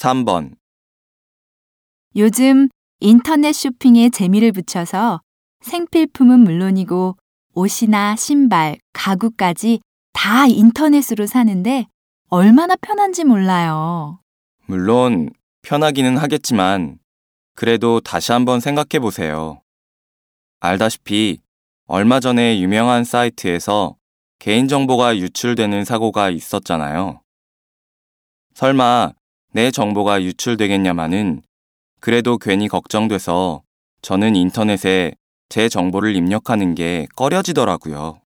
3번, 요즘 인터넷 쇼핑에 재미를 붙여서 생필품은 물론이고 옷이나 신발, 가구까지 다 인터넷으로 사는데 얼마나 편한지 몰라요. 물론 편하기는 하겠지만 그래도 다시 한번 생각해 보세요. 알다시피 얼마 전에 유명한 사이트에서 개인정보가 유출되는 사고가 있었잖아요. 설마 내 정보가 유출되겠냐마는 그래도 괜히 걱정돼서 저는 인터넷에 제 정보를 입력하는 게 꺼려지더라고요.